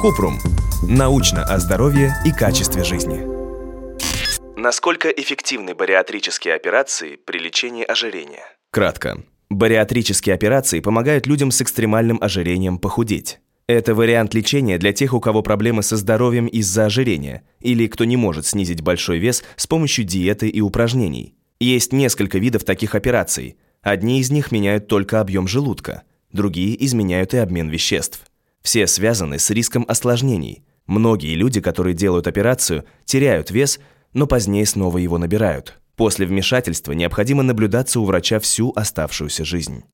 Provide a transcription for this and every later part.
Купрум. Научно о здоровье и качестве жизни. Насколько эффективны бариатрические операции при лечении ожирения? Кратко. Бариатрические операции помогают людям с экстремальным ожирением похудеть. Это вариант лечения для тех, у кого проблемы со здоровьем из-за ожирения, или кто не может снизить большой вес с помощью диеты и упражнений. Есть несколько видов таких операций. Одни из них меняют только объем желудка, другие изменяют и обмен веществ. Все связаны с риском осложнений. Многие люди, которые делают операцию, теряют вес, но позднее снова его набирают. После вмешательства необходимо наблюдаться у врача всю оставшуюся жизнь.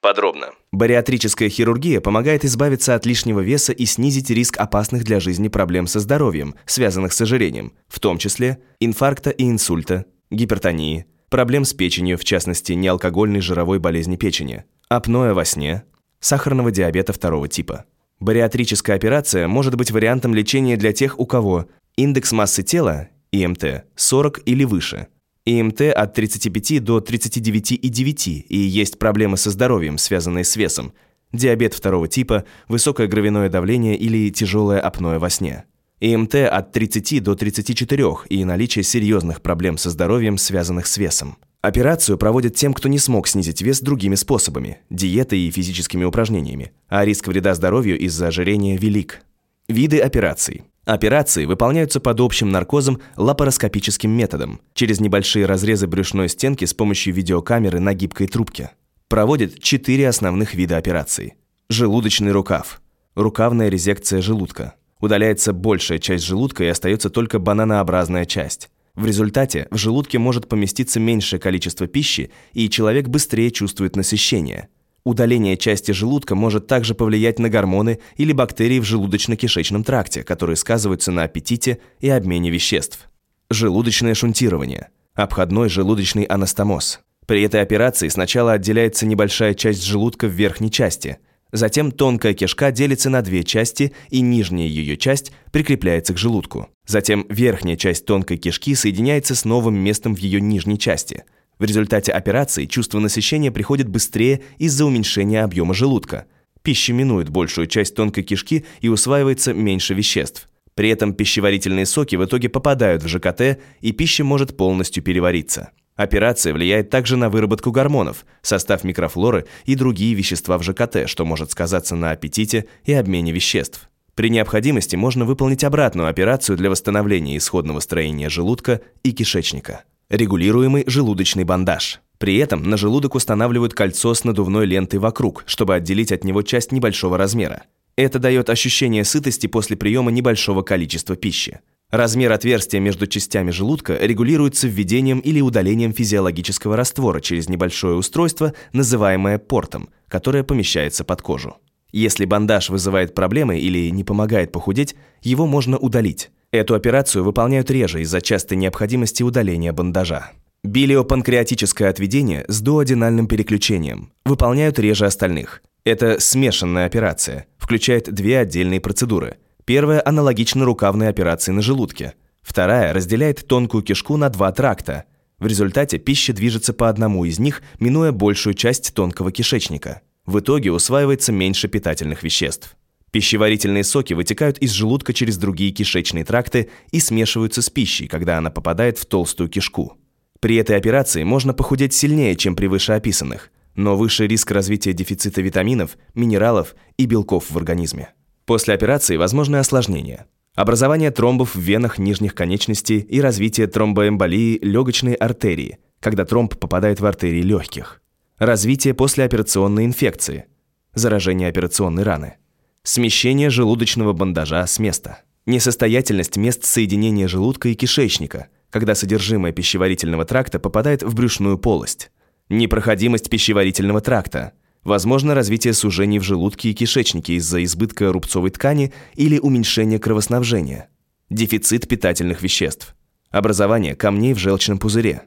Подробно. Бариатрическая хирургия помогает избавиться от лишнего веса и снизить риск опасных для жизни проблем со здоровьем, связанных с ожирением, в том числе инфаркта и инсульта, гипертонии, проблем с печенью, в частности, неалкогольной жировой болезни печени, апноэ во сне, сахарного диабета второго типа. Бариатрическая операция может быть вариантом лечения для тех, у кого индекс массы тела, ИМТ, 40 или выше – ИМТ от 35 до 39,9 и есть проблемы со здоровьем, связанные с весом, диабет второго типа, высокое кровяное давление или тяжелое апноэ во сне. ИМТ от 30 до 34 и наличие серьезных проблем со здоровьем, связанных с весом. Операцию проводят тем, кто не смог снизить вес другими способами – диетой и физическими упражнениями, а риск вреда здоровью из-за ожирения велик. Виды операций. Операции выполняются под общим наркозом лапароскопическим методом, через небольшие разрезы брюшной стенки с помощью видеокамеры на гибкой трубке. Проводят четыре основных вида операций. Желудочный рукав. Рукавная резекция желудка. Удаляется большая часть желудка и остается только бананообразная часть. В результате в желудке может поместиться меньшее количество пищи, и человек быстрее чувствует насыщение – Удаление части желудка может также повлиять на гормоны или бактерии в желудочно-кишечном тракте, которые сказываются на аппетите и обмене веществ. Желудочное шунтирование. Обходной желудочный анастомоз. При этой операции сначала отделяется небольшая часть желудка в верхней части, затем тонкая кишка делится на две части и нижняя ее часть прикрепляется к желудку. Затем верхняя часть тонкой кишки соединяется с новым местом в ее нижней части – в результате операции чувство насыщения приходит быстрее из-за уменьшения объема желудка. Пища минует большую часть тонкой кишки и усваивается меньше веществ. При этом пищеварительные соки в итоге попадают в ЖКТ, и пища может полностью перевариться. Операция влияет также на выработку гормонов, состав микрофлоры и другие вещества в ЖКТ, что может сказаться на аппетите и обмене веществ. При необходимости можно выполнить обратную операцию для восстановления исходного строения желудка и кишечника. Регулируемый желудочный бандаж. При этом на желудок устанавливают кольцо с надувной лентой вокруг, чтобы отделить от него часть небольшого размера. Это дает ощущение сытости после приема небольшого количества пищи. Размер отверстия между частями желудка регулируется введением или удалением физиологического раствора через небольшое устройство, называемое портом, которое помещается под кожу. Если бандаж вызывает проблемы или не помогает похудеть, его можно удалить. Эту операцию выполняют реже из-за частой необходимости удаления бандажа. Билиопанкреатическое отведение с дуоденальным переключением выполняют реже остальных. Это смешанная операция, включает две отдельные процедуры. Первая аналогична рукавной операции на желудке. Вторая разделяет тонкую кишку на два тракта. В результате пища движется по одному из них, минуя большую часть тонкого кишечника. В итоге усваивается меньше питательных веществ. Пищеварительные соки вытекают из желудка через другие кишечные тракты и смешиваются с пищей, когда она попадает в толстую кишку. При этой операции можно похудеть сильнее, чем при вышеописанных, но выше риск развития дефицита витаминов, минералов и белков в организме. После операции возможны осложнения. Образование тромбов в венах нижних конечностей и развитие тромбоэмболии легочной артерии, когда тромб попадает в артерии легких. Развитие послеоперационной инфекции, заражение операционной раны – Смещение желудочного бандажа с места. Несостоятельность мест соединения желудка и кишечника, когда содержимое пищеварительного тракта попадает в брюшную полость. Непроходимость пищеварительного тракта. Возможно развитие сужений в желудке и кишечнике из-за избытка рубцовой ткани или уменьшения кровоснабжения. Дефицит питательных веществ. Образование камней в желчном пузыре.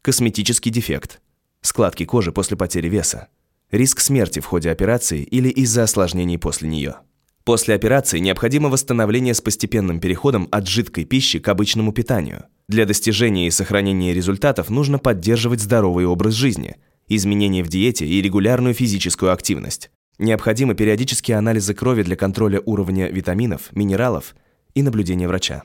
Косметический дефект. Складки кожи после потери веса риск смерти в ходе операции или из-за осложнений после нее. После операции необходимо восстановление с постепенным переходом от жидкой пищи к обычному питанию. Для достижения и сохранения результатов нужно поддерживать здоровый образ жизни, изменения в диете и регулярную физическую активность. Необходимы периодические анализы крови для контроля уровня витаминов, минералов и наблюдения врача.